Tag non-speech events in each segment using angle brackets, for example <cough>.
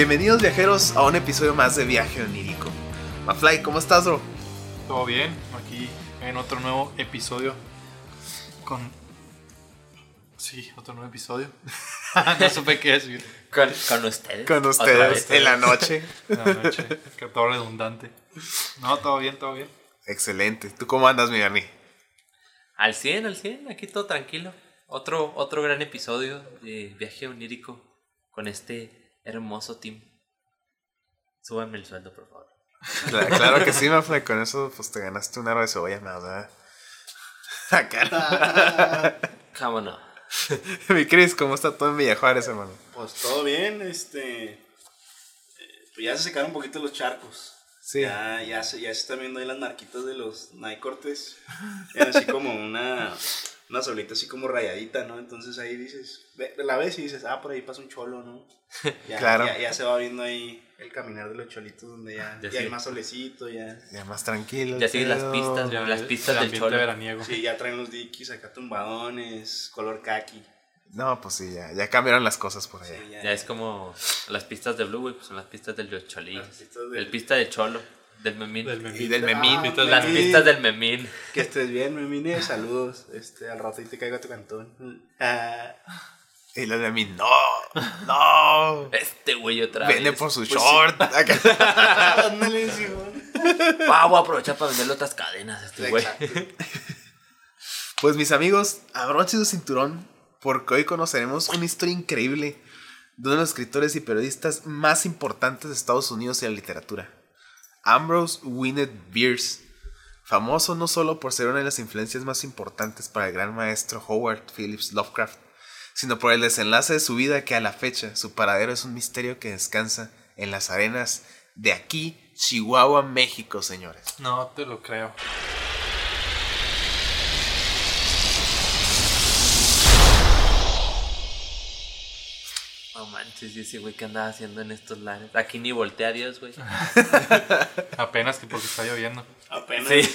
Bienvenidos viajeros a un episodio más de Viaje Onírico. Mafly, ¿cómo estás, bro? Todo bien, aquí en otro nuevo episodio con... Sí, otro nuevo episodio. <laughs> no supe qué decir. Con, con ustedes. Con ustedes vez. en la noche. La noche, que todo redundante. No, todo bien, todo bien. Excelente. ¿Tú cómo andas, mi? Al 100, al 100, aquí todo tranquilo. Otro, otro gran episodio de Viaje Onírico con este hermoso team. Súbanme el sueldo, por favor. Claro, claro que sí, Mafly. Con eso pues te ganaste un aro de cebolla más, ¿verdad? Acá. ¿Cómo no? <laughs> mi Cris, ¿cómo está todo en Villa Juárez, hermano? Pues todo bien, este. Pues ya se secaron un poquito los charcos. Sí. Ya, ya, se, ya se están viendo ahí las marquitas de los Nike Cortes. Eran así como una. Una solita así como rayadita, ¿no? Entonces ahí dices. ve- La ves y dices, ah, por ahí pasa un cholo, ¿no? <laughs> Ya, Claro. Ya, ya se va viendo ahí el caminar de los cholitos donde ya, Ya ya hay más solecito, ya. Ya más tranquilo. Ya siguen las pistas, Ya, Las pistas el del cholo. veraniego. Sí, ya traen los dikis acá tumbadones, color kaki. No, pues sí, ya, ya cambiaron las cosas por allá. Sí, Ya es como las pistas de Blue, güey, pues son las pistas del del- El pista del cholo, del memín. Del memín. Y del memín. Ah, Las memín. pistas del memín. Que estés bien, Memine. Saludos. Este, al rato y te caigo a tu cantón. Ah, Y los de mí, no, no. Este güey otra vez. Vende por su Pues short. <laughs> Acá. ándale. Ah, voy a aprovechar para venderle otras cadenas a este güey. <laughs> Pues mis amigos, abróchense su cinturón porque hoy conoceremos una historia increíble de uno de los escritores y periodistas más importantes de Estados Unidos y la literatura, Ambrose Winnet Bierce, famoso no solo por ser una de las influencias más importantes para el gran maestro Howard Phillips Lovecraft, sino por el desenlace de su vida que a la fecha su paradero es un misterio que descansa en las arenas de aquí, Chihuahua, México, señores. No te lo creo. No manches, y ese güey que andaba haciendo en estos lares. Aquí ni voltea a Dios, güey. <laughs> Apenas que porque está lloviendo. Apenas. <laughs>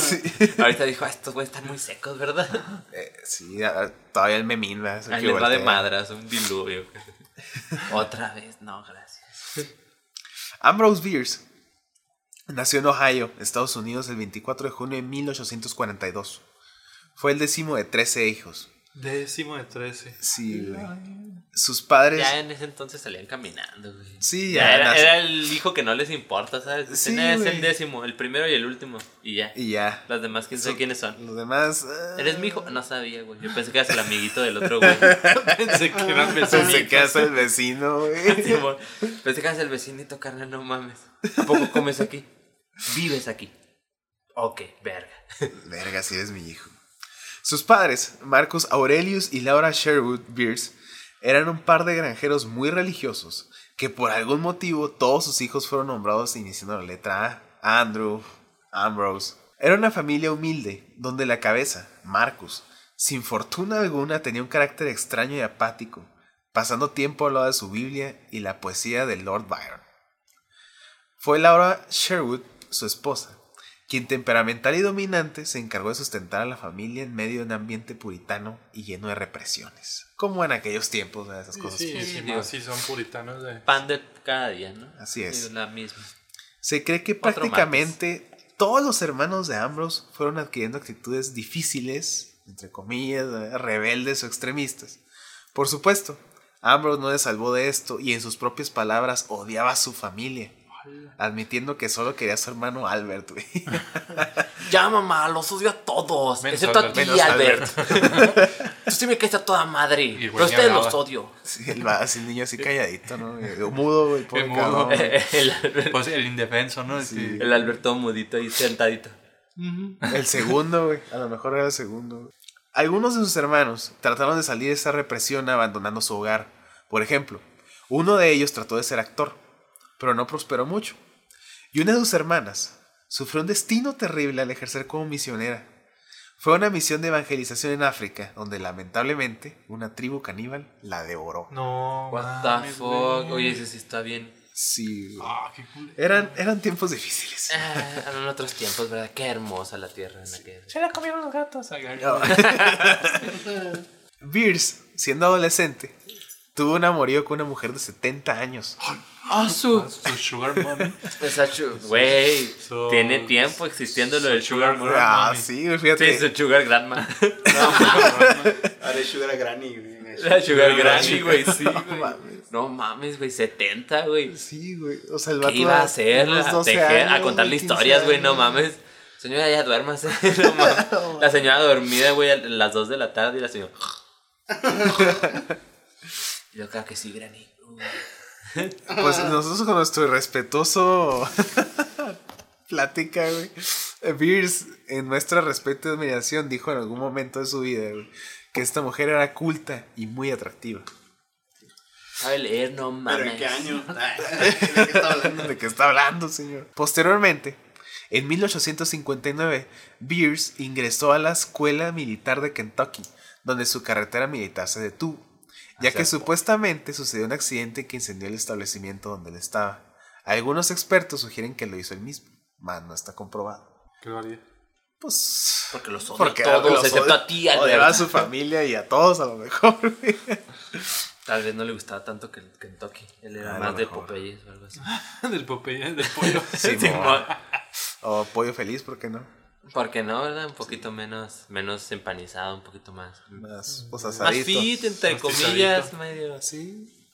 Sí. Ahorita dijo, ah, estos güeyes están muy secos, ¿verdad? <laughs> Eh, sí, todavía el memín, ¿verdad? Ahí va de madras, un diluvio. Otra vez, no, gracias. Ambrose Bierce nació en Ohio, Estados Unidos, el 24 de junio de 1842. Fue el décimo de 13 hijos. Décimo de 13. Sí, güey. Sus padres. Ya en ese entonces salían caminando, güey. Sí, Ya ya. era, nace- era el hijo que no les importa, ¿sabes? Sí, "Ah, es el décimo, el primero y el último. Y ya. Y ya. Las demás, quién sabe Son- quiénes son. Los demás. ¿Eres mi hijo? No sabía, güey. Yo pensé que eras el amiguito del otro güey. <laughs> Pensé que eran Pensé vecinitos. que hace el vecino, güey. <laughs> Pensé que eras el vecinito, carnal, no mames. ¿A poco comes aquí? Vives aquí. Ok, verga. Verga, sí es mi hijo. Sus padres, Marcus Aurelius y Laura Sherwood Bierce, eran un par de granjeros muy religiosos que por algún motivo todos sus hijos fueron nombrados iniciando la letra A. Andrew, Ambrose. Era una familia humilde donde la cabeza, Marcus, sin fortuna alguna tenía un carácter extraño y apático, pasando tiempo al lado de su Biblia y la poesía de Lord Byron. Fue Laura Sherwood, su esposa, quien temperamental y dominante se encargó de sustentar a la familia en medio de un ambiente puritano y lleno de represiones. Como en aquellos tiempos, ¿verdad? esas cosas. Sí, Sí, sí, digo. son puritanos de... Pan de cada día, ¿no? Así es. La misma. Se cree que Otro prácticamente todos los hermanos de Ambrose fueron adquiriendo actitudes difíciles, entre comillas, ¿verdad? rebeldes o extremistas. Por supuesto, Ambrose no se salvó de esto y en sus propias palabras odiaba a su familia, admitiendo que solo quería a su hermano Albert. güey. <laughs> Ya, mamá, los odio a todos. Menos excepto a Albert. ti, Menos Albert. <laughs> Tú sí me caes a toda madre. Pero ustedes hablaba. los odio. Sí, el, va- así el niño así calladito, ¿no? <laughs> Mudo, güey, mudo. el, Albert, Pues el indefenso, ¿no? Sí. Que- el Albert todo mudito ahí sentadito. El segundo, güey. A lo mejor era el segundo. Algunos de sus hermanos trataron de salir de esa represión abandonando su hogar. Por ejemplo, uno de ellos trató de ser actor, pero no prosperó mucho. Y una de sus hermanas sufrió un destino terrible al ejercer como misionera. Fue a una misión de evangelización en África, donde lamentablemente una tribu caníbal la devoró. No, What the fuck. Oye, ese sí está bien. Sí. Ah, qué cool. Eran, eran tiempos difíciles. Ah, eran otros tiempos, ¿verdad? Qué hermosa la tierra en aquel. Se la comieron los gatos. <laughs> Bierce, siendo adolescente, tuvo un amorío con una mujer de 70 años. ¡Ah, su! Su sugar mommy. <laughs> Güey, So- tiene tiempo existiendo lo del sugar sugar mommy. Ah, sí, güey, Sí, fíjate. su sugar grandma. <laughs> Haré Sugar Granny, güey. La sugar granny, güey, sí, <laughs> No güey. mames. No mames, güey, 70, güey. Sí, güey. O sea, el ¿Qué vato iba a hacer? unos A, 12 tejer, a contarle 15 historias, güey, no mames. Señora, ya duérmase. No mames. La señora dormida, güey, a las 2 de la tarde y la señora. Yo creo que sí, Granny. <laughs> Pues nosotros con nuestro irrespetuoso <laughs> plática, güey. Beers, en nuestra respeto y admiración, dijo en algún momento de su vida, güey, que esta mujer era culta y muy atractiva. Sabe leer, no ¿Pero mames. en qué año? <laughs> ¿De qué está hablando? ¿De qué está hablando, señor? Posteriormente, en 1859, Beers ingresó a la Escuela Militar de Kentucky, donde su carrera militar se detuvo, ya que supuestamente sucedió un accidente que incendió el establecimiento donde él estaba. Algunos expertos sugieren que lo hizo él mismo, mas no está comprobado. ¿Qué lo haría? Pues. Porque los odio Porque a todos, los excepto odia- a ti, Alberto. a su familia y a todos a lo mejor. <laughs> Tal vez no le gustaba tanto que el Kentucky. Él era A más de. Popeyes o algo así. <laughs> del Popeye, del pollo. <laughs> Simón. O pollo feliz, ¿por qué no? ¿Por qué no, verdad? Un poquito menos, menos empanizado, un poquito más. Más, pues, Más asadito. fit, entre Más comillas, pisadito. medio así. Sí.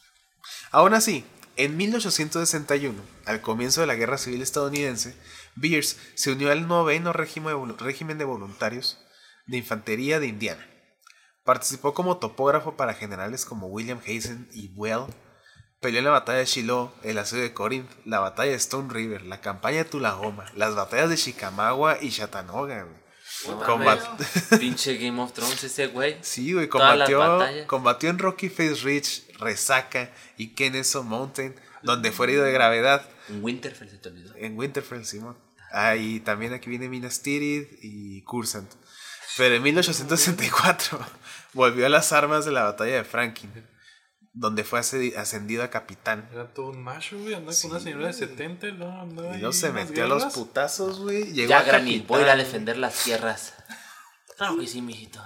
Aún así, en 1861, al comienzo de la Guerra Civil estadounidense, Beers se unió al noveno régimen de, volu- régimen de voluntarios de infantería de Indiana. Participó como topógrafo para generales como William Hazen y Well. Peleó en la batalla de Shiloh, el asedio de Corinth, la batalla de Stone River, la campaña de Tullahoma, las batallas de Chickamauga y Chattanooga. No Combat- <laughs> Pinche Game of Thrones ese güey. Sí, güey, combatió, combatió en Rocky Face Ridge, Resaca y Kennesaw Mountain, donde fue herido de gravedad En Winterfell se te olvidó. en Winterfell, Simón. Ah, y también aquí viene Minas Tirith y Cursant. Pero en 1864 <laughs> volvió a las armas de la batalla de Franklin, donde fue ascendido a capitán. Era todo un macho, güey. Andaba con una señora de 70 y luego andaba Y luego se metió a los putazos, güey. Llegó Ya, a Granny, capitán. voy a ir a defender las tierras. Claro que sí, mijito.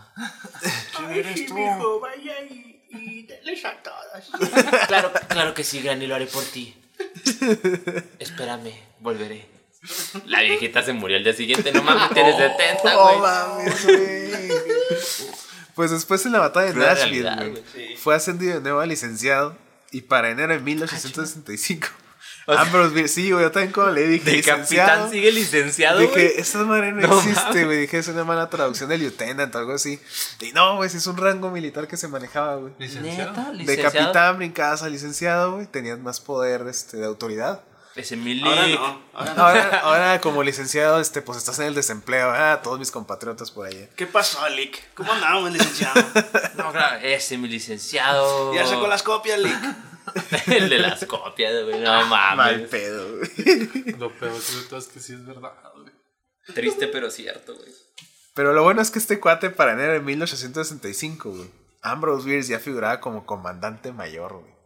¿Quién eres tú? Mijo, vaya y, y denles a todas. Claro, claro que sí, Granny, lo haré por ti. Espérame, volveré. La viejita se murió el día siguiente, no mames, tienes <laughs> 70, No güey. mames, güey. Pues después en la batalla de Nashville, realidad, güey. Sí. fue ascendido de nuevo a licenciado y para enero de 1865. Ambrose Bierce, sí, güey, yo también como le dije, De licenciado. capitán sigue licenciado, güey. Dije, esa madre no, No existe, güey. Dije, es una mala traducción de lieutenant o algo así. Y no, güey, es un rango militar que se manejaba, güey. ¿Licenciado? Neta, De licenciado. capitán brincabas a licenciado, güey. Tenías más poder este, de autoridad. Ese Mili. Ahora no, ahora no. Ahora, ahora como licenciado, este, pues estás en el desempleo. Ah, todos mis compatriotas por allá. ¿Qué pasó, Lick? ¿Cómo andamos, licenciado? No, claro, ese mi licenciado. Ya sacó las copias, Lick. <laughs> El de las copias, güey. No Mal mames. pedo, güey. Lo peor de todo es que sí es verdad, güey. Triste, pero cierto, güey. Pero lo bueno es que este cuate para enero de 1865, güey. Ambrose Bierce ya figuraba como comandante mayor, güey.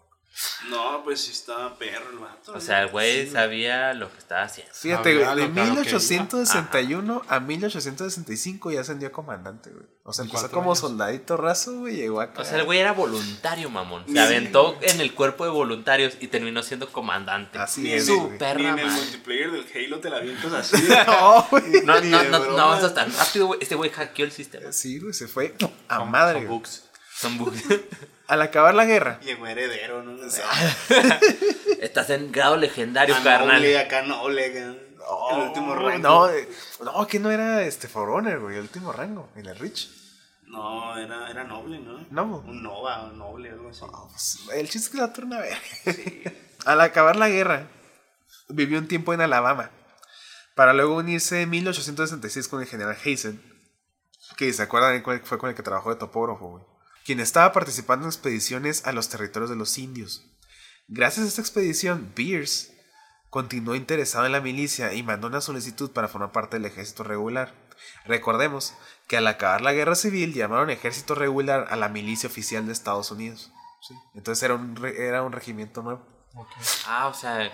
No, pues sí estaba perro el vato. O sea, el güey sabía lo que estaba haciendo. Fíjate, güey, de lo claro que 1861 a 1865 ya ascendió a comandante, güey. O sea, ¿En empezó como años? soldadito raso, güey, llegó acá. O sea, el güey era voluntario, mamón. Se aventó en el cuerpo de voluntarios y terminó siendo comandante. Así Ni es, en, güey. Perra ni en el multiplayer del Halo te la avientas así. <laughs> No, güey. No, no, no, no avanzas tan rápido, güey. Este güey hackeó el sistema. Sí, güey, se fue a madre. bugs. Son bugs. <laughs> Al acabar la guerra, Llegó heredero, ¿no? <laughs> Estás en grado legendario, A noble, carnal. acá noble, acá. el último rango. No, eh, no, que no era este For Honor, güey, el último rango, en el Rich. No, era, era noble, ¿no? No. Un Nova, un noble, algo así. No, pues, el chiste es que la torna verga. <laughs> Al acabar la guerra, vivió un tiempo en Alabama, para luego unirse en 1866 con el general Hazen, que se acuerdan fue con el que trabajó de topógrafo, güey, quien estaba participando en expediciones a los territorios de los indios. Gracias a esta expedición, Beers continuó interesado en la milicia y mandó una solicitud para formar parte del ejército regular. Recordemos que al acabar la guerra civil llamaron ejército regular a la milicia oficial de Estados Unidos. Entonces era un, era un regimiento nuevo. Ah, o sea.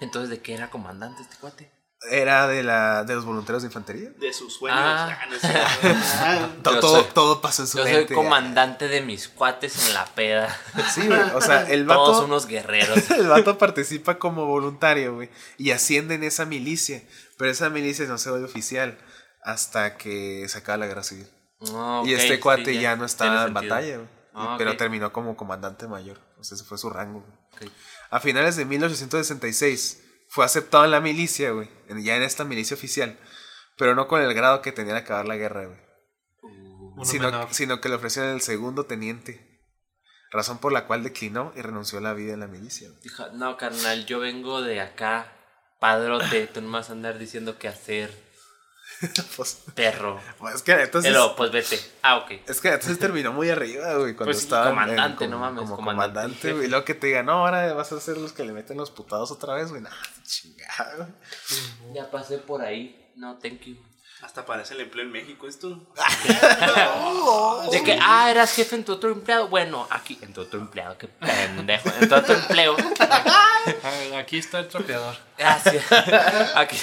Entonces, ¿de qué era comandante este cuate? Era de, la, de los voluntarios de infantería. De sus sueños. Ah. Ah, no sé. <laughs> To- Yo todo, soy- todo pasó en su Yo soy mente. comandante de mis cuates en la peda. Sí, güey. O sea, el Todos vato, unos guerreros. <laughs> el vato participa como voluntario, güey. Y asciende en esa milicia. Pero esa milicia no se vuelve oficial hasta que se acaba la guerra civil. Ah, y este sí, cuate ya, ya no estaba en sentido. batalla, güey. Pero terminó como comandante mayor. O sea, ese fue su rango, güey. Ok. A finales de 1866 fue aceptado en la milicia, güey. Ya en esta milicia oficial. Pero no con el grado que tenía de acabar la guerra, güey. Sino, que le ofrecieron el segundo teniente. Razón por la cual declinó y renunció a la vida en la milicia. güey. Dijo, no, carnal, yo vengo de acá, padrote, tú no me vas a andar diciendo qué hacer, <laughs> pues, perro. pues, es que entonces. Luego, pues vete. Ah, ok. Es que entonces terminó muy arriba, güey, cuando Pues estaba comandante, en- no mames, como comandante, güey. Y luego que te digan, no, ahora vas a ser los que le meten los putados otra vez, güey. Nah, chingado. Ya pasé por ahí. No, thank you. Hasta parece el empleo en México esto. <laughs> De que, ah, eras jefe en tu otro empleado. Bueno, aquí, en tu otro empleado, qué pendejo. En tu otro empleo. Ah, <laughs> Aquí está el trapeador. Gracias. <laughs> Aquí,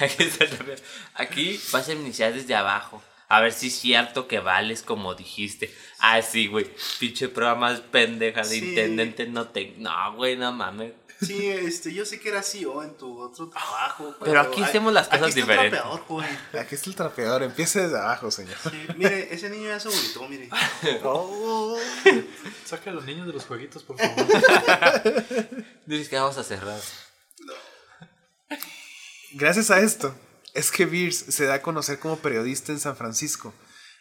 aquí, está el trapeador. aquí vas a iniciar desde abajo. A ver si es cierto que vales como dijiste. Ah, sí, güey. Pinche prueba más pendeja de Sí. intendente no te. No, güey, no mames. Sí, este, yo sé que era CEO en tu otro trabajo. Pero aquí hacemos las cosas aquí está diferentes. El trapeador, joven. Aquí está el trapeador, empiece desde abajo, señor. Sí, mire, ese niño ya se vomitó, mire. <laughs> Oh. Saca a los niños de los jueguitos, por favor. <laughs> Dices que vamos a cerrar. Gracias a esto, es que Beers se da a conocer como periodista en San Francisco.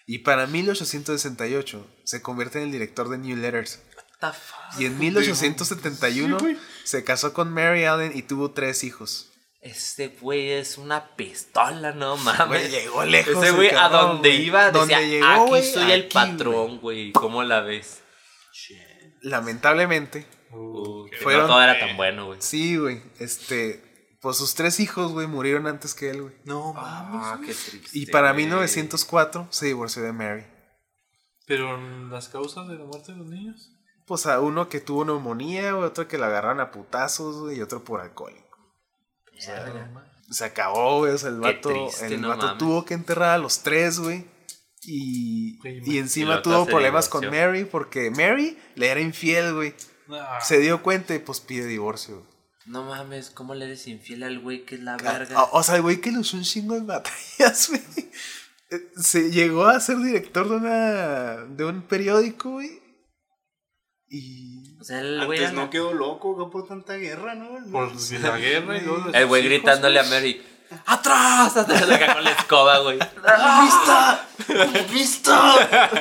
Y para 1868 se convierte en el director de New Letters. The fuck? Y en 1871 Sí, se casó con Mary Allen y tuvo tres hijos. Este güey es una pistola, no Güey, mames. llegó lejos. Ese güey a donde iba Donde decía, llegó, aquí güey, soy el patrón, güey. ¿Cómo la ves? Lamentablemente, Uh, Fueron- no todo era tan bueno, güey. sí, güey. Este, pues sus tres hijos, güey, murieron antes que él, güey. No mames. Ah, qué triste. Y para güey. 1904 se divorció de Mary. Pero las causas de la muerte de los niños. Pues a uno que tuvo neumonía, güey, otro que le agarraron a putazos, güey, y otro por alcohólico. Verga. Se acabó, güey. O sea, el vato, triste, el no vato mames. tuvo que enterrar a los tres, güey. Y, y encima tuvo problemas con. Mary porque Mary le era infiel, güey. Ah, Se dio cuenta y pues pide divorcio. güey. No mames, ¿cómo le eres infiel al güey que es la Ah, verga? O sea, el güey que luchó un chingo en batallas, <laughs> güey. Eh, Se llegó a ser director de una de un periódico, güey. Y O sea, el güey. Antes no quedó loco güey, por tanta guerra, ¿no? por la guerra y todo. El güey gritándole a Mary. ¡Atrás! Atrás le cagó la escoba, güey. ¡Vista! ¡Vista!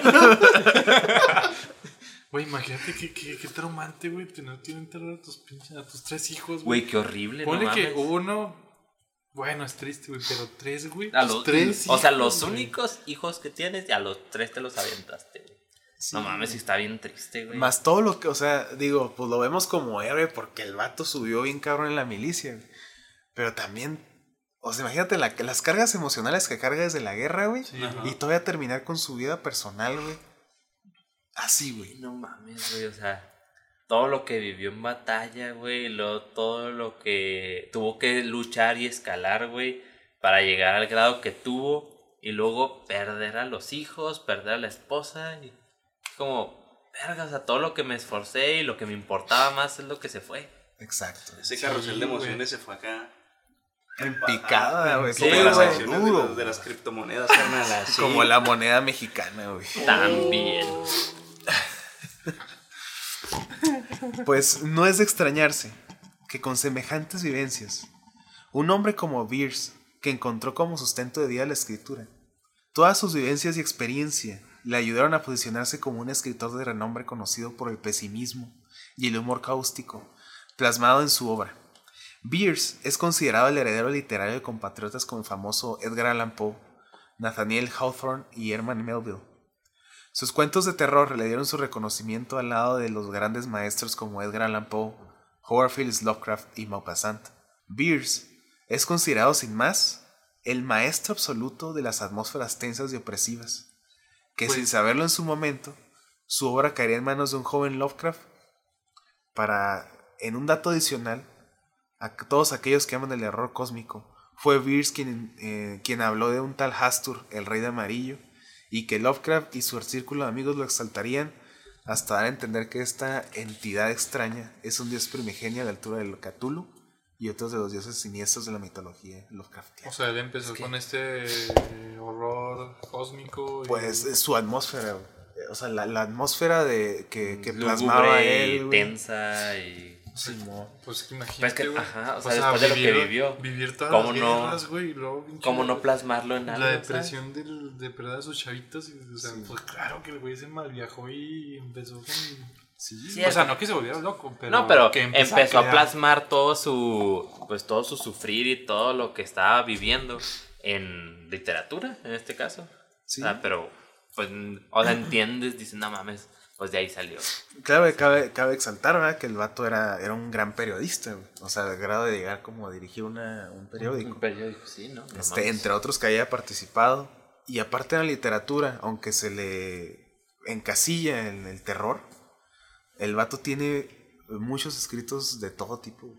Güey, imagínate qué, qué, qué traumante, güey, tener que enterrar a tus pinches, a tus tres hijos, Güey, güey. qué horrible, no Ponle que mames. uno, bueno, es triste, güey, pero tres, güey. A los, tres o sea, los güey. únicos hijos que tienes y a los tres te los aventaste, güey. No mames, sí está bien triste, güey. más todo lo que, o sea, digo, pues lo vemos como héroe porque el vato subió bien cabrón en la milicia, güey. Pero también, o sea, imagínate la- las cargas emocionales que carga desde la guerra, güey. Sí, Ajá. Y todavía terminar con su vida personal, güey. Así, güey. No mames, güey, o sea, todo lo que vivió en batalla, güey, y luego todo lo que tuvo que luchar y escalar, güey, para llegar al grado que tuvo y luego perder a los hijos, perder a la esposa y como, verga, o sea, todo lo que me esforcé y lo que me importaba más es lo que se fue. Exacto. Ese Sí, carrusel de güey. emociones se fue acá. En picada, güey. Sí, Como las acciones de, de las criptomonedas, <laughs> carnal, así. Como la moneda mexicana, güey. También. <laughs> Pues no es de extrañarse que con semejantes vivencias, un hombre como Beers, que encontró como sustento de vida la escritura, todas sus vivencias y experiencia le ayudaron a posicionarse como un escritor de renombre conocido por el pesimismo y el humor cáustico, plasmado en su obra. Beers es considerado el heredero literario de compatriotas como el famoso Edgar Allan Poe, Nathaniel Hawthorne y Herman Melville. Sus cuentos de terror le dieron su reconocimiento al lado de los grandes maestros como Edgar Allan Poe, Howard Phillips Lovecraft y Maupassant. Beers es considerado sin más el maestro absoluto de las atmósferas tensas y opresivas, que Pues- sin saberlo en su momento, su obra caería en manos de un joven Lovecraft para, en un dato adicional, a todos aquellos que aman el error cósmico. Fue Beers quien, eh, quien habló de un tal Hastur, el rey de amarillo, y que Lovecraft y su círculo de amigos lo exaltarían hasta dar a entender que esta entidad extraña es un dios primigenio a la altura del Cthulhu y otros de los dioses siniestros de la mitología Lovecraftiana. O sea, él empezó con este horror cósmico. y- Pues es su atmósfera, güey. o sea, la, la atmósfera de que, que Lúgubre plasmaba y él, güey. tensa y. Pues que Pues imagínate, que, güey. ajá, o sea, después de lo que vivió, Vivir todas ¿cómo las no- guerras, güey, y luego, pinche, ¿Cómo no plasmarlo en algo? La ¿sabes? depresión del, de perder a sus chavitos. Y, o sea, Sí. pues claro que el güey se malviajó y empezó con. Sí. Sí, o sea, no que se volviera loco, pero. no, pero que empezó, a, plasmar todo su, pues todo su sufrir y todo lo que estaba viviendo en literatura, en este caso. Sí. O sea, pero, pues, o sea, entiendes, dices, no mames, pues de ahí salió. Claro cabe, cabe exaltar, ¿verdad? Que el vato era, era un gran periodista. O sea, al grado de llegar como a dirigir una, un periódico. Un periódico, sí, ¿no? No Este, entre otros que haya participado. Y aparte de la literatura, aunque se le encasilla en el terror, el vato tiene muchos escritos de todo tipo. güey.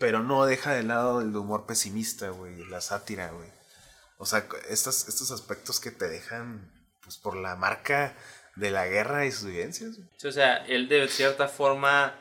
Pero no deja de lado el humor pesimista, güey, la sátira, güey. O sea, estos, estos aspectos que te dejan, pues, por la marca de la guerra y sus vivencias. güey. Sí, o sea, él de cierta forma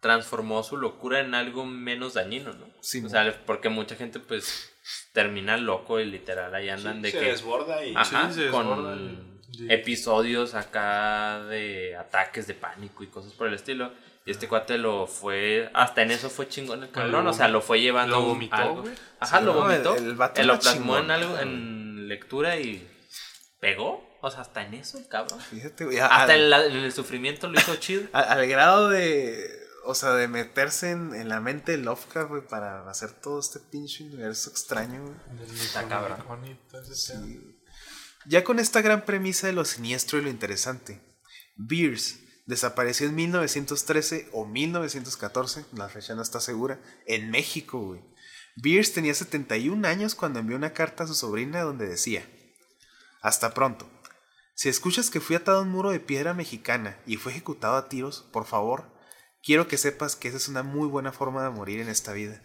transformó su locura en algo menos dañino, ¿no? Sí, o sea, porque mucha gente pues termina loco y literal ahí andan de se que desborda y Ajá, Sí, se con desborda el- sí. episodios acá de ataques de pánico y cosas por el estilo. Y este cuate lo fue, hasta en eso fue chingón el cabrón, o sea, lo fue llevando lo vomitó, algo. güey. Ajá, Sí, lo vomitó. el- el vato Él lo plasmó en algo, en lectura y pegó. O sea, hasta en eso, el cabrón. Fíjate, güey. Hasta al- en, la- en el sufrimiento lo hizo chido. <laughs> Al, al grado de. O sea, de meterse en, en la mente de Lovecraft, güey, para hacer todo este pinche universo extraño, güey. Está cabrón. Ese Sí. Ya con esta gran premisa de lo siniestro y lo interesante, Beers desapareció en 1913 o 1914, la fecha no está segura, en México, güey. Beers tenía 71 años cuando envió una carta a su sobrina donde decía: Hasta pronto. Si escuchas que fui atado a un muro de piedra mexicana y fue ejecutado a tiros, por favor, quiero que sepas que esa es una muy buena forma de morir en esta vida.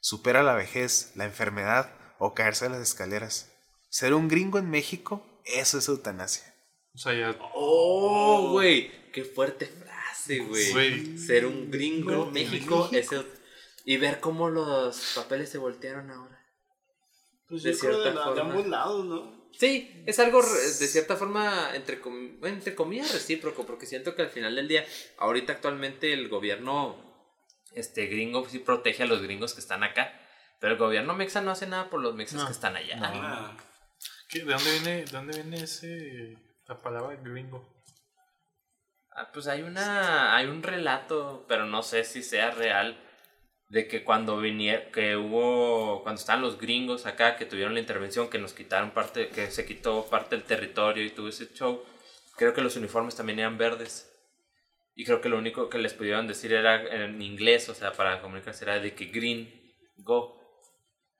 Supera la vejez, la enfermedad o caerse de las escaleras. Ser un gringo en México, eso es eutanasia. O sea, ya. Oh, güey, qué fuerte frase, güey. Ser un gringo en México, México. es el- y ver cómo los papeles se voltearon ahora. Pues de yo creo de, cierta la- de forma. ambos lados, ¿no? Sí, es algo de cierta forma entre, com- entre comillas recíproco, porque siento que al final del día, ahorita actualmente el gobierno este gringo sí protege a los gringos que están acá, pero el gobierno mexa no hace nada por los mexas No, que están allá. Ah, ¿Qué? ¿De dónde viene, de dónde viene ese. la palabra gringo? Ah, pues hay una hay un relato, pero no sé si sea real de que cuando vinieron que hubo cuando estaban los gringos acá que tuvieron la intervención que nos quitaron parte que se quitó parte del territorio y tuvo ese show, creo que los uniformes también eran verdes. Y creo que lo único que les pudieron decir era en inglés, o sea, para comunicarse era de que green go.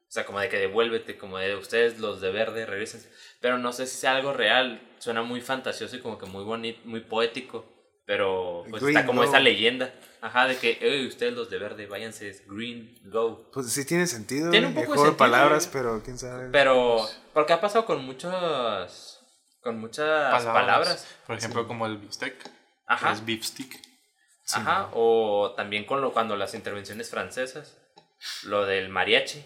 O sea, como de que devuélvete, como de ustedes los de verde, regresen. Pero no sé si sea algo real. Suena muy fantasioso y como que muy bonito, muy poético. Pero pues Green está como go. esa leyenda. Ajá, de que, "Ey, ustedes los de verde, váyanse, es green, go. Pues sí tiene sentido. Tiene un poco de sentido, palabras, pero quién sabe. Pero, porque ha pasado con muchos, con muchas palabras. Por ejemplo, como el que Ajá. Es beef stick. Ajá, o también con lo, cuando las intervenciones francesas, lo del mariachi,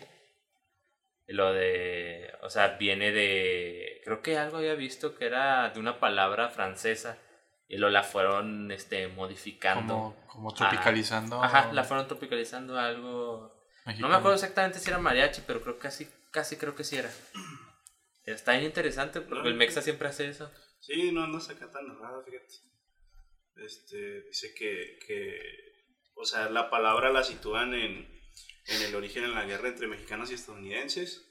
lo de, o sea, viene de, creo que algo había visto que era de una palabra francesa y lo la fueron, este, modificando. Como, como tropicalizando. Ajá, la fueron tropicalizando a algo, no me acuerdo exactamente si era mariachi, pero creo que casi, casi creo que sí era. <clears throat> Está bien interesante porque el Mexa siempre hace eso. sí, no, no saca tan errada, fíjate. Este, dice que, que, o sea, la palabra la sitúan en, en el origen en la guerra entre mexicanos y estadounidenses.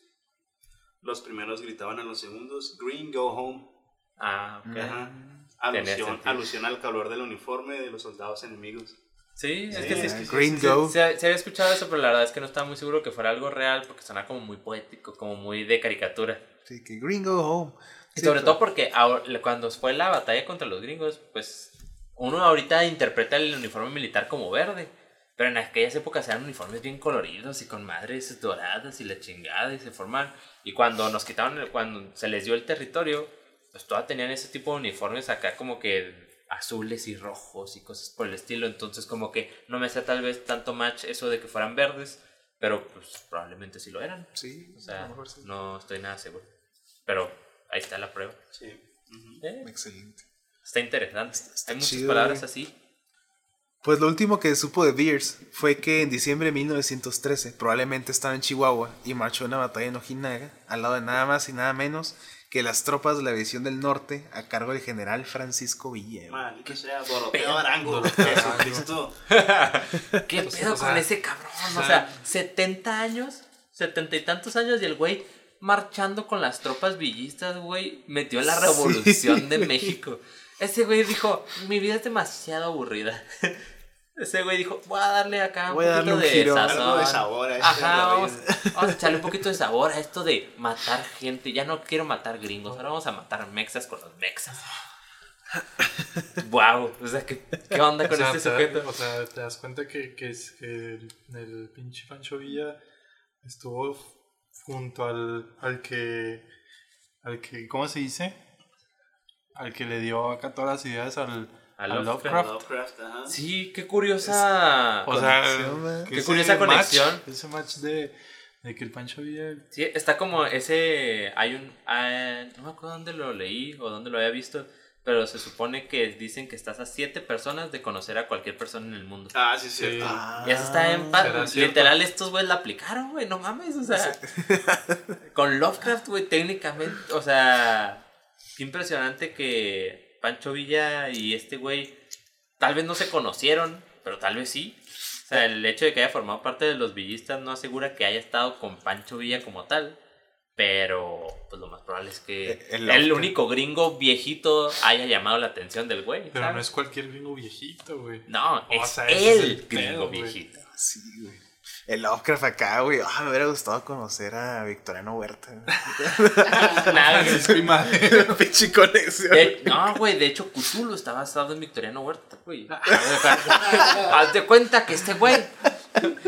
Los primeros gritaban a los segundos, Green, go home. Ah, ok. Ajá. Alusión, alusión al color del uniforme de los soldados enemigos. Sí, es que sí, es sí, que sí, Green sí, Go. se, se había escuchado eso, pero la verdad es que no estaba muy seguro que fuera algo real porque suena como muy poético, como muy de caricatura. Sí, que gringo home. Y Sí, sobre pero- todo porque ahora- cuando fue la batalla contra los gringos, pues uno ahorita interpreta el uniforme militar como verde. Pero en aquellas épocas eran uniformes bien coloridos y con madres doradas y la chingada y se forman. Y cuando nos quitaron, el- cuando se les dio el territorio, pues todas tenían ese tipo de uniformes acá como que azules y rojos y cosas por el estilo. Entonces como que no me hace tal vez tanto match eso de que fueran verdes, pero pues probablemente sí lo eran. Sí, O sea, a lo mejor sí. no estoy nada seguro. Pero ahí está la prueba. Sí. Ujú. Eh, Excelente. está interesante. está Hay muchas chido, palabras güey. así. Pues lo último que supo de Beers fue que en diciembre de 1913 probablemente estaba en Chihuahua y marchó a una batalla en Ojinaga al lado de nada más y nada menos que las tropas de la división del norte a cargo del general Francisco Villa. Maldito sea, Doroteo. Arango. Jesucristo. ¿Qué Pues, pedo con ese cabrón? O sea, sea, 70 años, 70 y tantos años y el güey marchando con las tropas villistas, güey, metió la Sí, revolución de. <laughs> México. Ese güey dijo, mi vida es demasiado aburrida. <laughs> Ese güey dijo, voy a darle acá un Voy poquito un de giro. sazón. Algo de sabor a este Ajá, vamos, vamos a echarle un poquito de sabor a esto de matar gente. Ya no quiero matar gringos, ahora vamos a matar mexas con los mexas. wow, o sea, ¿qué, qué onda O con sea, este te, sujeto? o sea, te das cuenta que, que, es- que el, el pinche Pancho Villa estuvo junto al, al que, al que, ¿cómo se dice? Al que le dio acá todas las ideas al, A al Lovecraft. Lovecraft, ajá. Sí, qué curiosa. O sea, Conexión, Qué ese curiosa match- conexión. ese match de, de que el Pancho Villa Sí, está como ese. Hay un. ah, no me acuerdo dónde lo leí o dónde lo había visto. Pero se supone que dicen que estás a siete personas de conocer a cualquier persona en el mundo. Ah, sí, sí. Sí. Ah, Y eso está en paz. Literal, estos güeyes la aplicaron, güey. No mames, o sea. con Lovecraft, güey, técnicamente. O sea. Qué impresionante que Pancho Villa y este güey. Tal vez no se conocieron, pero tal vez sí. O sea, el hecho de que haya formado parte de los villistas no asegura que haya estado con Pancho Villa como tal. Pero, pues lo más probable es que El- el el, Lovecraft. único gringo viejito haya llamado la atención del güey. Pero ¿sabes? no es cualquier gringo viejito, güey. No, O es sea, ese es el el gringo pedo, güey. viejito. Sí, güey. El Lovecraft acá, güey. Ah, me hubiera gustado conocer a Victoriano Huerta. <laughs> Nada, güey. Es mi madre. <laughs> Pinche conexión. De- no, güey, de hecho, Cthulhu está basado en Victoriano Huerta, güey. Haz de cuenta que este güey.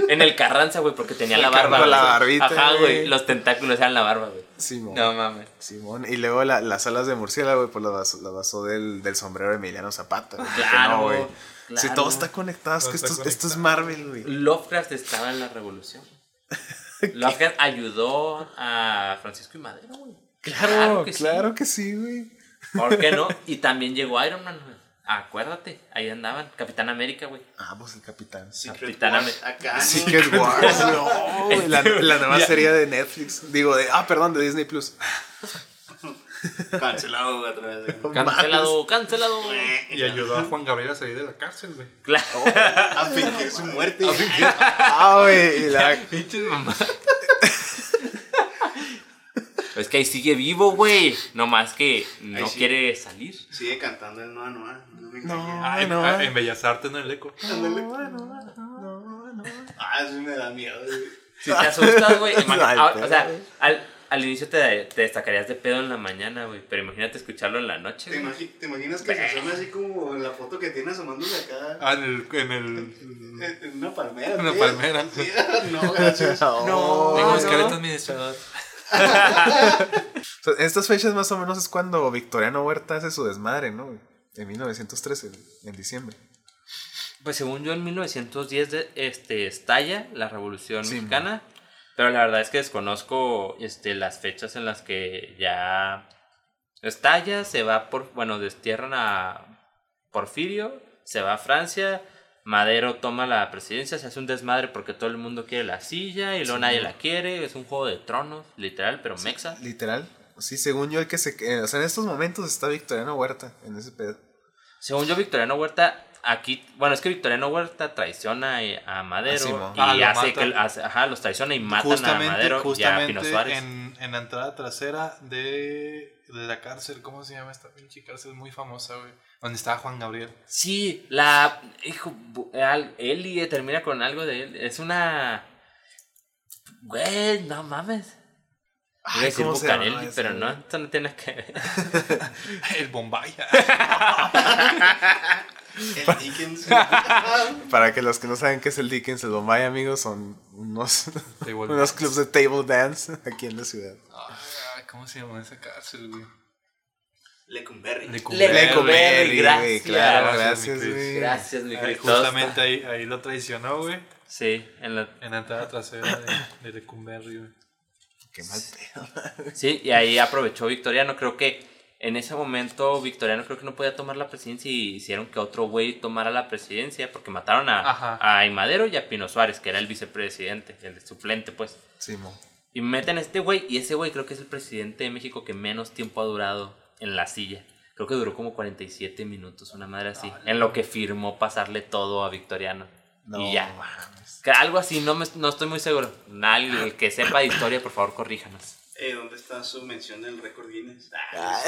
En el Carranza, güey, porque tenía la barba. La güey. barbita, Ajá, güey. Los tentáculos eran la barba, güey. Simón. No mames. Simón. Y luego la- las alas de murciélago, güey, pues las basó, del, del sombrero de Emiliano Zapata. Claro, no, güey. Claro. Si todo está conectado, es que esto, es. Marvel, güey. Lovecraft estaba en la revolución. <laughs> Lovecraft ayudó a Francisco y Madero, güey. Claro, que sí. claro que sí, güey. ¿Por qué no? <laughs> Y también llegó Iron Man, güey. Acuérdate, ahí andaban. Capitán América, güey. Ah, pues el capitán. Secret Capitán acá, ¿no? Secret Wars. No, la, la nueva serie de Netflix. Digo, de. Ah, perdón, de Disney Plus. <laughs> Cancelado vez. güey. Cancelado, cancelado. Y ayudó a Juan Gabriel a salir de la cárcel, güey. Claro. A fingir su muerte. Ah, güey. y la- Pinches mamá. Es que ahí sigue vivo, güey. No más que no sí. quiere salir. Sigue cantando el Noa Noa. No me No. Ah, en, no. ah, en Bellas Artes, no en el eco. Ah, eso me da miedo, güey. Si te asustas, güey. <laughs> ah, o sea, al, al inicio te, te destacarías de pedo en la mañana, güey. Pero imagínate escucharlo en la noche. ¿Te, imagi- te imaginas que se asoma así como la foto que tiene asomándose acá? Ah, en el. En el En en una palmera. Una ¿sí? palmera. <laughs> No, gracias. <laughs> No. tengo no. esqueleto administrador. <laughs> O sea, en estas fechas más o menos es cuando Victoriano Huerta hace su desmadre, ¿no? En 1913, en diciembre. Pues según yo, en 1910 de- este, estalla la Revolución Sí, Mexicana. Pero la verdad es que desconozco este, las fechas en las que ya estalla, se va por. Bueno, destierran a Porfirio, se va a Francia. Madero toma la presidencia, se hace un desmadre porque todo el mundo quiere la silla y luego nadie la quiere. Es un juego de tronos, literal, pero mexa. Literal. Sí, según yo, el que se. eh, o sea, en estos momentos está Victoriano Huerta en ese pedo. Según yo, Victoriano Huerta, aquí, bueno, es que Victoriano Huerta traiciona a Madero Ah, y Ah, lo hace matan. que, hace- ajá, los traiciona y matan a Justamente, Madero y a Pino Suárez. en, en la entrada trasera de, de la cárcel, ¿cómo se llama esta pinche cárcel muy famosa, güey? Donde estaba Juan Gabriel. Sí, la, hijo, Eli termina con algo de él, es una, güey, no mames. Iba a Ay, decir ¿cómo se llama Bucareli, esa, pero no, esto no tiene que ver. <laughs> El Bombay. <laughs> El Dickens. <laughs> Para que los que no saben qué es el Dickens, el Bombay, amigos, son unos, <laughs> unos clubs de table dance aquí en la ciudad. Ay, ¿Cómo se llama esa cárcel, güey? Lecumberri. Lecumberri. Gracias. claro, Gracias, gracias, mi güey. Gracias, mi Ahí, Cristo. justamente ahí, ahí lo traicionó, güey. Sí, en la, En la entrada trasera de, de Lecumberri, güey. Qué mal pedo. Sí, y ahí aprovechó Victoriano. Creo que en ese momento Victoriano creo que no podía tomar la presidencia y hicieron que otro güey tomara la presidencia porque mataron a, a Madero y a Pino Suárez, que era el vicepresidente, el suplente, pues. Simón. Y meten a este güey y ese güey creo que es el presidente de México que menos tiempo ha durado en la silla. Creo que duró como 47 minutos, una madre así. en lo que firmó pasarle todo a Victoriano. No, y ya. algo así, no, me, no estoy muy seguro. Alguien que sepa de historia, por favor, corríjanos. Eh, ¿Dónde está su mención del récord Guinness? Ah.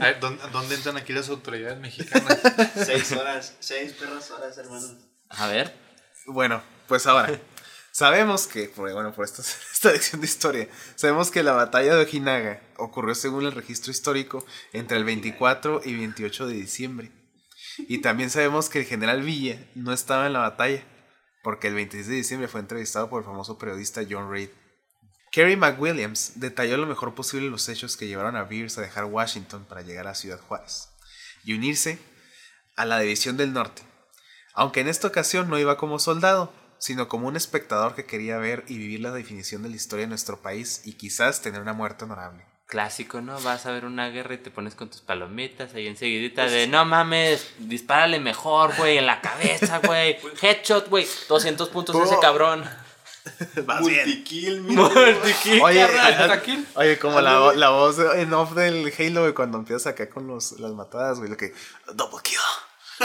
Ah, no <laughs> ¿dónde, dónde entran aquí las autoridades mexicanas? <laughs> seis horas, seis perras horas, hermanos. A ver. Bueno, pues ahora. Sabemos que, por- bueno, por esta, <laughs> esta lección de historia, sabemos que la batalla de Ojinaga ocurrió según el registro histórico entre el 24 y 28 de diciembre. Y también sabemos que el general Villa no estaba en la batalla, porque el 26 de diciembre fue entrevistado por el famoso periodista John Reid. Kerry McWilliams detalló lo mejor posible los hechos que llevaron a Beers a dejar Washington para llegar a Ciudad Juárez y unirse a la División del Norte, aunque en esta ocasión no iba como soldado, sino como un espectador que quería ver y vivir la definición de la historia de nuestro país y quizás tener una muerte honorable. Clásico, ¿no? Vas a ver una guerra y te pones con tus palomitas ahí enseguidita de no mames, dispárale mejor, güey, en la cabeza, güey. <laughs> Headshot, güey. 200 puntos ese cabrón. <laughs> Bien. Multikill, mira. Multikill, Oye, carnal. oye, como la, la voz en off del Halo, güey, cuando empiezas acá con los, las matadas, güey, lo que... Double kill.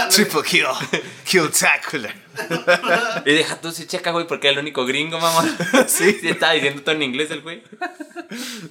Triple kill. <laughs> Killtacular. <laughs> Y deja tú si checa, güey, porque era el único gringo, mamá. Sí. Sí, estaba diciendo todo en inglés el güey.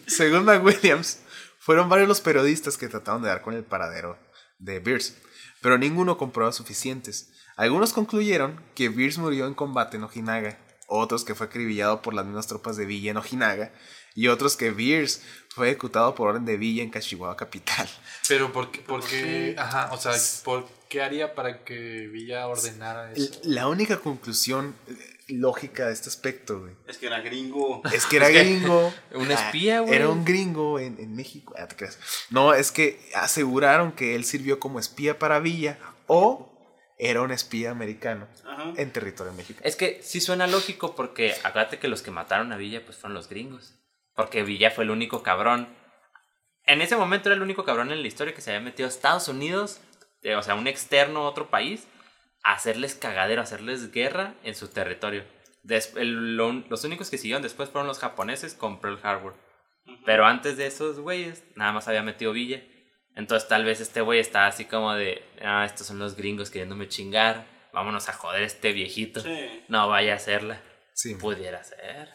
Según McWilliams, fueron varios los periodistas que trataron de dar con el paradero de Beers, pero ninguno comprobó suficientes. Algunos concluyeron que Beers murió en combate en Ojinaga, otros que fue acribillado por las mismas tropas de Villa en Ojinaga, y otros que Beers fue ejecutado por orden de Villa en Cachihuahua capital. Pero, ¿por qué? Por qué ajá, o sea, ¿por qué haría para que Villa ordenara eso? La única conclusión eh, lógica de este aspecto, güey, Es que era gringo. es que era <laughs> gringo. <laughs> Un Ah, espía, güey. Era un gringo en, en México. Ah, te creas. No, es que aseguraron que él sirvió como espía para Villa o era un espía americano Ajá. en territorio mexicano. Es que sí suena lógico porque acuérdate que los que mataron a Villa pues fueron los gringos. Porque Villa fue el único cabrón. En ese momento era el único cabrón en la historia que se había metido a Estados Unidos, eh, o sea, un externo a otro país, a hacerles cagadero, a hacerles guerra en su territorio. Des- el- lo- los únicos que siguieron después fueron los japoneses con Pearl Harbor. Pero antes de esos güeyes, nada más había metido Villa. Entonces tal vez este güey estaba así como de, ah, estos son los gringos queriéndome chingar, vámonos a joder a este viejito. Sí. No vaya a hacerla. Sí, Pudiera ser.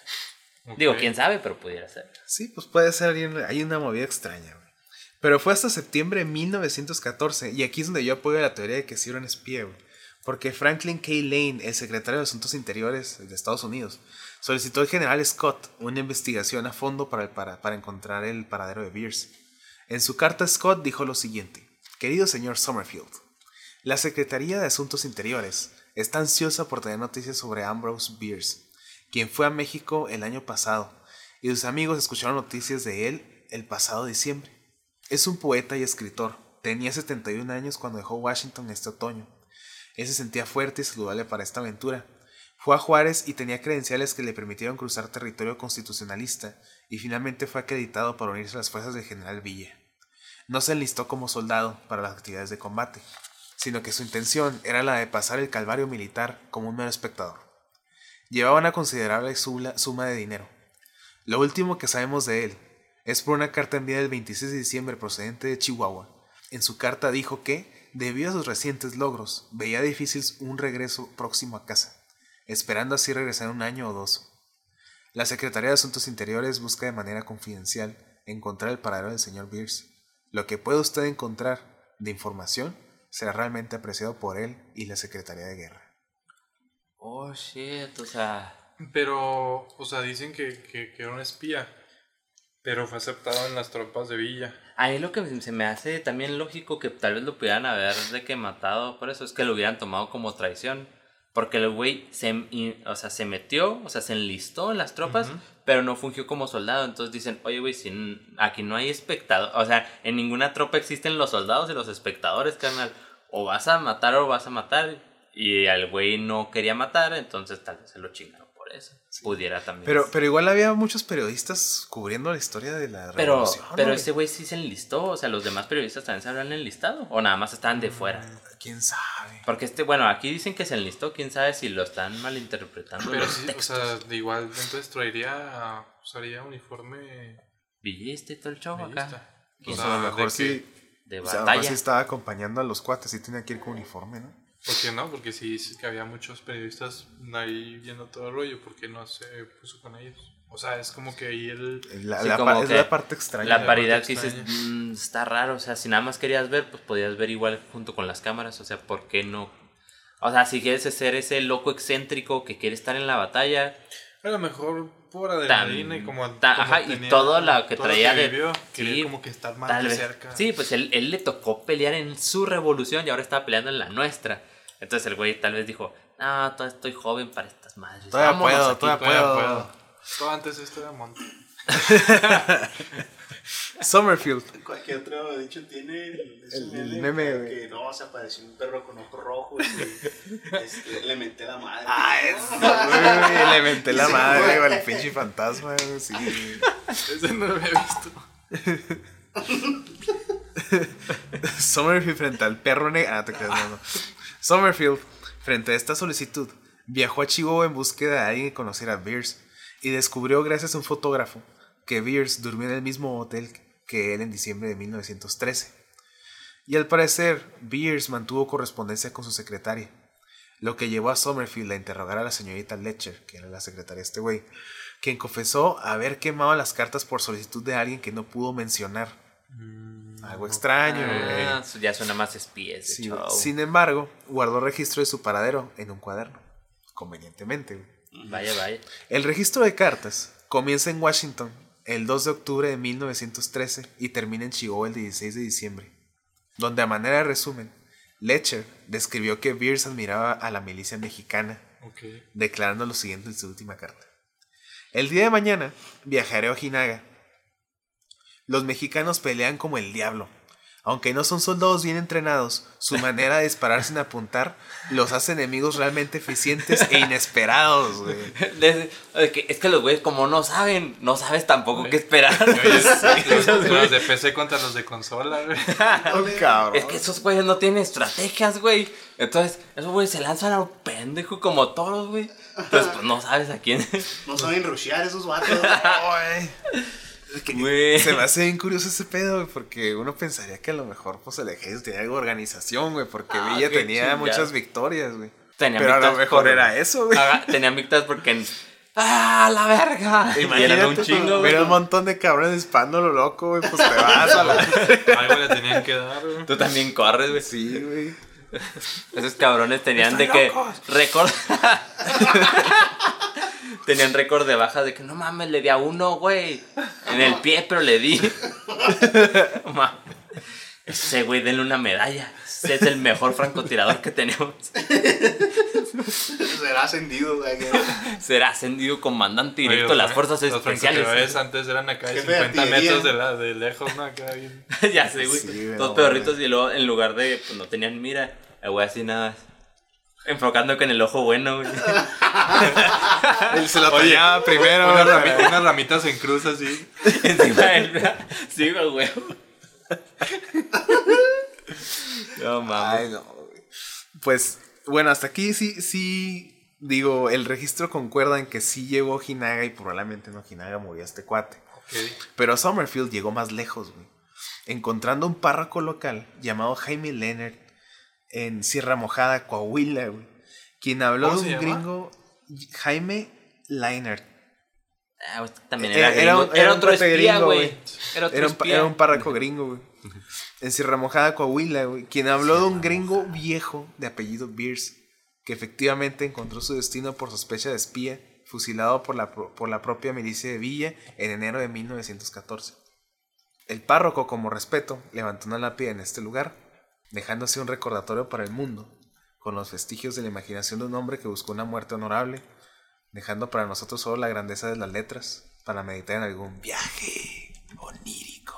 Digo, quién sabe, pero pudiera ser. sí, pues puede ser. hay una- Hay una movida extraña, güey. Pero fue hasta septiembre de 1914 y aquí es donde yo apoyo la teoría de que sí era un espía, güey. Porque Franklin K. Lane, el secretario de Asuntos Interiores de Estados Unidos, solicitó al general Scott una investigación a fondo para, el para, para encontrar el paradero de Beers. En su carta, Scott dijo lo siguiente: Querido señor Summerfield, la Secretaría de Asuntos Interiores está ansiosa por tener noticias sobre Ambrose Bierce, quien fue a México el año pasado, y sus amigos escucharon noticias de él el pasado diciembre. Es un poeta y escritor. Tenía 71 años cuando dejó Washington este otoño. Él se sentía fuerte y saludable para esta aventura. Fue a Juárez y tenía credenciales que le permitieron cruzar territorio constitucionalista y finalmente fue acreditado para unirse a las fuerzas del general Villa. No se enlistó como soldado para las actividades de combate, sino que su intención era la de pasar el calvario militar como un mero espectador. Llevaba una considerable suma de dinero. Lo último que sabemos de él es por una carta enviada el 26 de diciembre procedente de Chihuahua. En su carta dijo que, debido a sus recientes logros, veía difícil un regreso próximo a casa, esperando así regresar un año o dos. La Secretaría de Asuntos Interiores busca de manera confidencial encontrar el paradero del señor Bierce. Lo que pueda usted encontrar de información será realmente apreciado por él y la Secretaría de Guerra. Oh, shit, o sea... Pero, o sea, dicen que, que, que era un espía. Pero fue aceptado en las tropas de Villa. Ahí lo que se me hace también lógico que tal vez lo pudieran haber de que matado por eso es que lo hubieran tomado como traición. Porque el güey se, o sea, se metió, o sea, se enlistó en las tropas, pero no fungió como soldado. Entonces dicen, oye, güey, si aquí no hay espectador, o sea, en ninguna tropa existen los soldados y los espectadores, carnal. O vas a matar o vas a matar. Y al güey no quería matar, entonces tal vez se lo chingaron por eso. Pudiera también. Pero, pero igual había muchos periodistas cubriendo la historia de la Pero, revolución. pero ¿no, ese güey sí se enlistó, o sea, los demás periodistas también se habían enlistado, o nada más estaban de fuera. güey? ¿Quién sabe? Porque este, bueno, aquí dicen que se enlistó, quién sabe si lo están malinterpretando. Pero los sí, o textos. sea, de igual, entonces traería, usaría uniforme Villista y todo el show acá. O ¿Quién O sea, a lo de mejor que- sí. De O sea, a lo batalla. mejor sí estaba acompañando a los cuates y tenía que ir con uniforme, ¿no? ¿Por qué no? Porque sí dices que había muchos periodistas ahí viendo todo el rollo, ¿por qué no se puso con ellos? O sea, es como que ahí el... La, Sí, la como pa- es que la parte extraña. La paridad que dices, extraña. "Mm, está raro, o sea, si nada más querías ver, pues podías ver igual junto con las cámaras, o sea, ¿por qué no? O sea, si quieres ser ese loco excéntrico que quiere estar en la batalla, A lo mejor por Tan- adrenalina y como... ta- como ajá, y todo lo que todo traía de- vivió, quería sí, como que estar más de cerca. Sí, pues él, él le tocó pelear en su revolución y ahora está peleando en la nuestra. Entonces el güey tal vez dijo, no, todavía estoy joven para estas madres. Todavía Vámonos puedo, aquí". todavía Todavía puedo. puedo. Todo antes esto era monte. <laughs> Summerfield. Cualquier otro dicho tiene el, ese El meme, güey. que no, se apareció un perro con ojos rojos y este, le menté la madre. <laughs> Ah, eso, <laughs> güey. Le menté la madre, güey. al pinche fantasma, güey, sí. Ese no lo había visto. Summerfield frente al perro negro. Ah, te creas, no, no. Summerfield, frente a esta solicitud, viajó a Chihuahua en búsqueda de alguien que conociera a Beers y descubrió, gracias a un fotógrafo, que Beers durmió en el mismo hotel que él en diciembre de 1913. Y al parecer, Beers mantuvo correspondencia con su secretaria, lo que llevó a Summerfield a interrogar a la señorita Letcher, que era la secretaria de este güey, quien confesó haber quemado las cartas por solicitud de alguien que no pudo mencionar. Algo extraño. Ah, su- ya suena más espías. Sí. Sin embargo, guardó registro de su paradero en un cuaderno. Convenientemente. Vaya, vaya. El registro de cartas comienza en Washington el 2 de octubre de 1913 y termina en Chihuahua el 16 de diciembre, donde a manera de resumen, Letcher describió que Beers admiraba a la milicia mexicana, declarando lo siguiente en su última carta. El día de mañana viajaré a Ojinaga. Los mexicanos pelean como el diablo. Aunque no son soldados bien entrenados, su manera de disparar sin apuntar los hace enemigos realmente eficientes e inesperados, güey. <laughs> Que- es que los güeyes, como no saben, no sabes tampoco qué esperar. <laughs> Los, los de PC contra los de consola, güey. <laughs> Oh, cabrón. Es que esos güeyes no tienen estrategias, güey. Entonces, esos güeyes se lanzan a lo pendejo como toros, güey. Entonces, pues no sabes a quién. No saben rushear esos vatos. Ay. Güey. Se me hace bien curioso ese pedo, güey, porque uno pensaría que a lo mejor pues el ejército tenía algo de organización, güey, porque Ah, Villa tenía muchas victorias, güey. Tenían Pero a lo mejor por- era eso, güey. Tenían victorias porque. en- ¡Ah, la verga! Eran un Imagínate, chingo, güey. Mira un montón de cabrones disparando lo loco, güey, pues te vas a la... <laughs> Algo le tenían que dar, güey. Tú también corres, güey. Sí, güey. Esos cabrones tenían de ¡Están que. locos! <laughs> Tenían récord de baja de que no mames, le di a uno, güey. En el pie, pero le di. <laughs> No mames. Ese güey, denle una medalla. Ese es el mejor francotirador que tenemos. <laughs> Será ascendido, güey. Será ascendido comandante Oye, directo de las fuerzas los especiales. francotiradores antes eran acá de Jefe de 50 artillería. metros de, la, de lejos, ¿no? Acá bien. <laughs> ya sé, güey. Sí, güey, Dos pedorritos y luego en lugar de, pues no tenían mira, el güey así nada. Enfocando en el ojo bueno, güey. Él se lo tallaba primero, Unas, güey. rami- unas ramitas en cruz así. <laughs> Encima del. Sí, güey. No mames. Ay, no, güey. Pues, bueno, hasta aquí sí, sí, digo, el registro concuerda en que sí llegó Ojinaga y probablemente en Ojinaga murió este cuate. Pero Summerfield llegó más lejos, güey. Encontrando un párroco local llamado Jaime Leonard en Sierra Mojada, Coahuila, güey. Quien habló de ¿Cómo un llama? gringo, Jaime Leonard. Ah, también Era- era, era gringo. un- Era, era un otro espía, güey. Era un, párroco gringo, güey. En Sierra Mojada, Coahuila, güey. Quien habló de un gringo viejo de apellido Beers, que efectivamente encontró su destino por sospecha de espía fusilado por la, por la propia milicia de Villa en enero de 1914. El párroco, como respeto, levantó una lápida en este lugar, dejando así un recordatorio para el mundo, con los vestigios de la imaginación de un hombre que buscó una muerte honorable, dejando para nosotros solo la grandeza de las letras, para meditar en algún viaje onírico.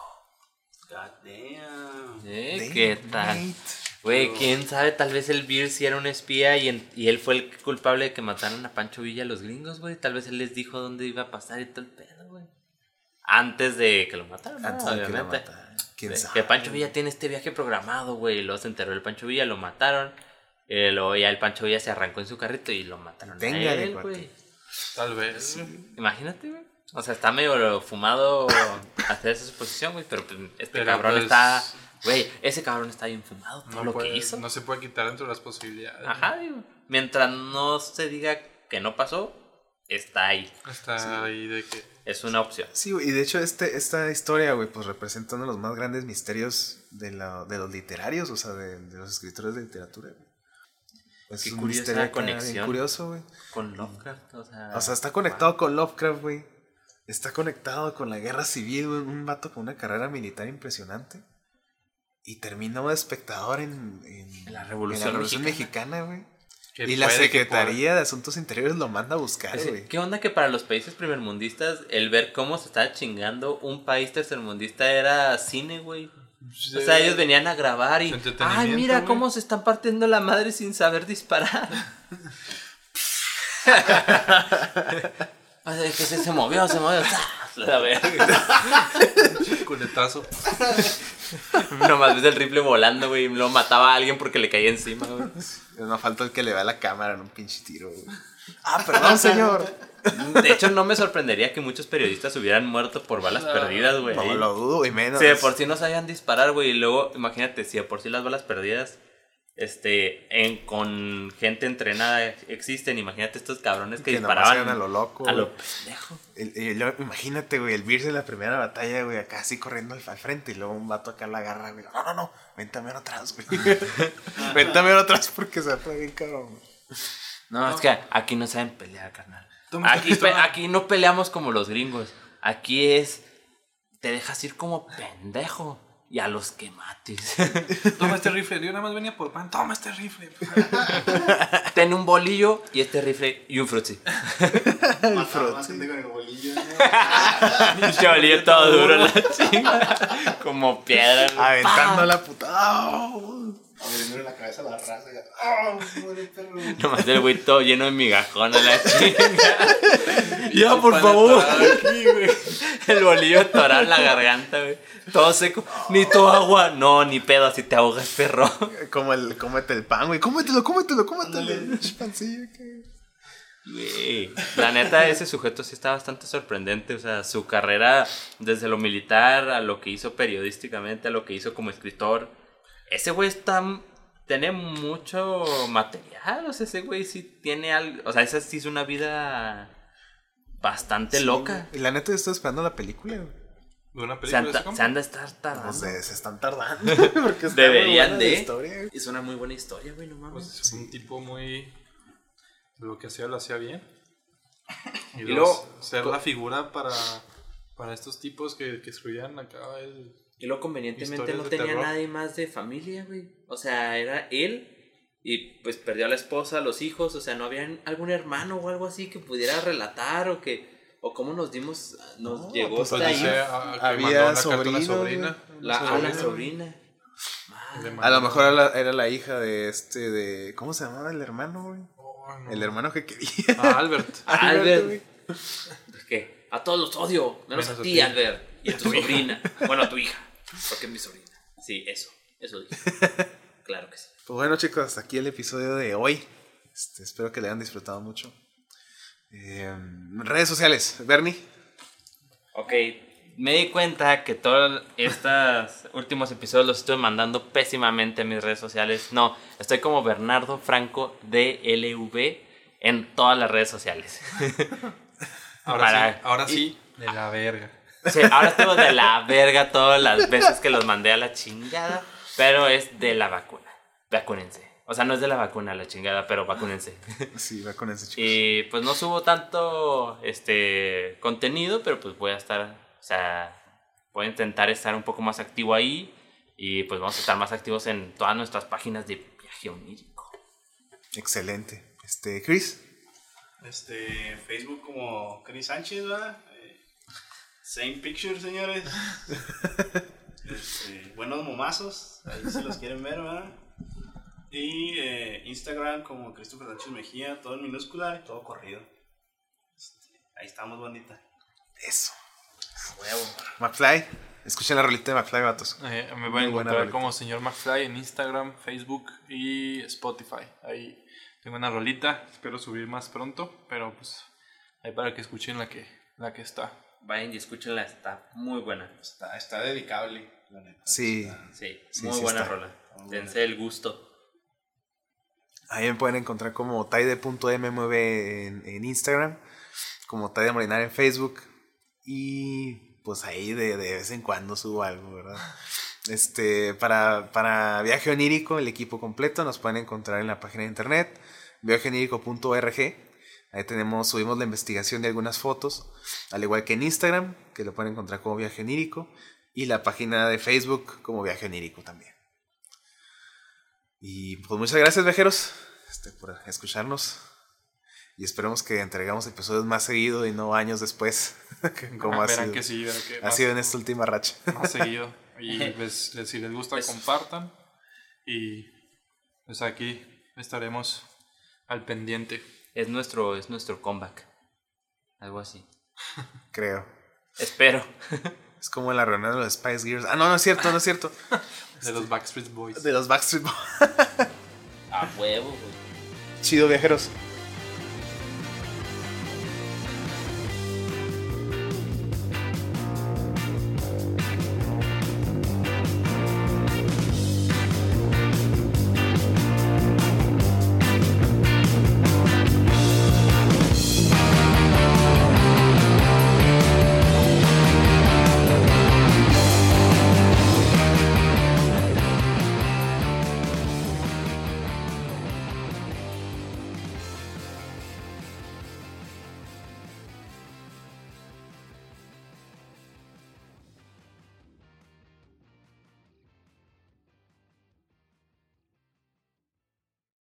God damn. ¿Eh? Damn, ¿Qué tal? Güey, quién sabe, tal vez el Beer sí era un espía y, en- y él fue el culpable de que mataran a Pancho Villa a los gringos, güey. Tal vez él les dijo dónde iba a pasar y todo el pedo, güey. Antes de que lo mataran, ¿no? Antes de que lo obviamente. mataran. ¿Quién sabe? Que Pancho Villa tiene este viaje programado, güey. Y luego se enteró el Pancho Villa, lo mataron. Eh, luego ya el Pancho Villa se arrancó en su carrito y lo mataron a Téngale, él, güey. Tal vez. Imagínate, güey. O sea, está medio fumado <coughs> hacer esa suposición, güey. Pero pues, este Pero, cabrón pues, está. Güey, ese cabrón está bien fumado. Todo No, lo puede- que hizo. no se puede quitar dentro de las posibilidades. Ajá, digo. Mientras no se diga que no pasó, está ahí. Está ahí de que. Es una opción. Sí, güey, y de hecho este, esta historia, güey, pues representa uno de los más grandes misterios de, la, de los literarios, o sea, de, de los escritores de literatura, güey. Es Qué un curiosa misterio acá bien conexión. curioso, güey. Con Lovecraft, o sea. O sea, está conectado con Lovecraft, güey. Está conectado con la guerra civil, güey. Un vato con una carrera militar impresionante. Y termina de espectador en, en- En la Revolución Mexicana, güey. Que Y la Secretaría de Asuntos Interiores lo manda a buscar, güey. ¿Qué onda que para los países primermundistas el ver cómo se estaba chingando un país tercermundista era cine, güey? O sea, ellos venían a grabar y. ¡Ay, mira güey". cómo se están partiendo la madre sin saber disparar! <laughs> o sea, que se, se movió, se movió. La verga. <laughs> Culetazo. <laughs> Nomás ves el rifle volando, güey. Lo mataba a alguien porque le caía encima, güey. No falta el que le vea la cámara en un pinche tiro, güey. Ah, perdón, <laughs> señor. De hecho, no me sorprendería que muchos periodistas hubieran muerto por balas perdidas, güey. No lo dudo, y menos. Si de por sí no sabían disparar, güey. Y luego, imagínate, si de por sí las balas perdidas, este, en, con gente entrenada existen. Imagínate estos cabrones que, Que nomás disparaban a lo loco, A lo pendejo. El- imagínate, güey, el Beers en la primera batalla, güey, acá así corriendo al, al frente y luego un vato acá la agarra, güey. No, no, no, vente a atrás, güey. <laughs> vente a atrás porque se fue bien cabrón. No, es que aquí no saben pelear, carnal. Pe- aquí no peleamos como los gringos. Aquí es. Te dejas ir como pendejo. Y a los que mates. <laughs> Toma este <laughs> rifle. Yo nada más venía por pan. Toma este rifle. Ten un bolillo y este rifle y un frutzi. <laughs> Más gente con el bolillo. Pinche bolillo todo duro la chinga. Como piedra. Aventando la putada. Abriéndole la cabeza a la raza. ¡Ah! muere perro! <laughs> Nomás el güey todo lleno de migajón a la <laughs> chinga. ya, por favor. atorado aquí, güey. <laughs> El bolillo atorado en la garganta, güey. Todo seco. Ni tu agua. No, ni pedo, así te ahogas, perro. Como el, cómete el pan, güey. Cómetelo, cómetelo, cómetelo. Pinche pancillo, que- Güey. La neta, ese sujeto sí está bastante sorprendente. O sea, su carrera, desde lo militar a lo que hizo periodísticamente, a lo que hizo como escritor. Ese güey está. Tiene mucho material. O sea, ese güey sí tiene algo. O sea, esa sí es una vida bastante Sí, loca. Y la neta, yo estoy esperando la película, güey. De una Se, película. anda- a estar tardando. Pues de- se están tardando. <laughs> <laughs> porque está Deberían muy buena la de. historia. Es una muy buena historia, güey, no mames. Pues es un tipo muy. Lo que hacía lo hacía bien. <laughs> Y, Y luego ser la figura para, para estos tipos que, que escribían acá el. Y luego convenientemente no tenía terror. nadie más de familia, güey. O sea, era él y pues perdió a la esposa, a los hijos. O sea, no había algún hermano o algo así que pudiera relatar o que... O cómo nos dimos... Nos No, llegó pues, hasta Pues ahí. dice a- a- había a sobrinos, sobrina. La, a la sobrina. A lo mejor era la, era la hija de este, de... ¿Cómo se llamaba el hermano, güey? Oh, no. El hermano que quería. Ah, Albert. <laughs> Albert. Es que a todos los odio. Menos, Menos a ti. Albert. Y a tu sobrina. bueno, a tu hija. Porque es mi sobrina. Sí, eso. Eso dije. <laughs> Claro que sí. Pues bueno, chicos, hasta aquí el episodio de hoy. Este, espero que le hayan disfrutado mucho. Eh, redes sociales, Bernie. Ok, me di cuenta que todos estos <laughs> últimos episodios los estoy mandando pésimamente a mis redes sociales. No, estoy como Bernardo Franco DLV en todas las redes sociales. <laughs> Ahora Para- sí. Ahora sí. De la verga. Sí, ahora estuvo de la verga todas las veces que los mandé a la chingada, pero es de la vacuna. Vacúnense. O sea, no es de la vacuna la chingada, pero vacúnense. Sí, va con ese chicos. Y pues no subo tanto este contenido, pero pues voy a estar, o sea, voy a intentar estar un poco más activo ahí y pues vamos a estar más activos en todas nuestras páginas de viaje onírico. Excelente. Este, Chris. Este, Facebook como Chris Sánchez, ¿verdad? Same picture, señores. <laughs> Este, buenos momazos, ahí si los quieren ver, ¿verdad? Y eh, Instagram como Christopher Sánchez Mejía, todo en minúscula y todo corrido. Este, ahí estamos, bandita. Eso. Huevo. McFly. Escuchen la rolita de McFly, vatos. Eh, me Muy pueden buena encontrar rolita. como señor McFly en Instagram, Facebook y Spotify. Ahí tengo una rolita, espero subir más pronto, pero pues ahí para que escuchen la que, la que está. Vayan y escúchenla, está muy buena. Está, está dedicable, la neta. Sí. Está- Sí, Sí, muy sí buena está. rola. Muy buena. Dense el gusto. Ahí me pueden encontrar como taide.mmv en, en Instagram, como Taide Molinar en Facebook y pues ahí de, de vez en cuando subo algo, ¿verdad? <laughs> Este, para, para Viaje Onírico, el equipo completo, nos pueden encontrar en la página de internet, viajeonírico.org. Ahí tenemos, subimos la investigación de algunas fotos, al igual que en Instagram, que lo pueden encontrar como Viaje Onírico, y la página de Facebook como Viaje Onírico también. Y pues muchas gracias, viajeros, este, por escucharnos. Y esperemos que entregamos episodios más seguido y no años después, <laughs> como Ah, ha sido, que sí, que ha más- sido en esta última racha. más seguido. Y <laughs> les- si les gusta, Pues- compartan. Y pues aquí estaremos al pendiente. Es nuestro, es nuestro comeback. Algo así. <laughs> Creo. Espero. Es como la reunión de los Spice Girls. Ah, no, no es cierto, no es cierto. <laughs> De los Backstreet Boys. De los Backstreet Boys. A huevo, güey. Chido, viajeros.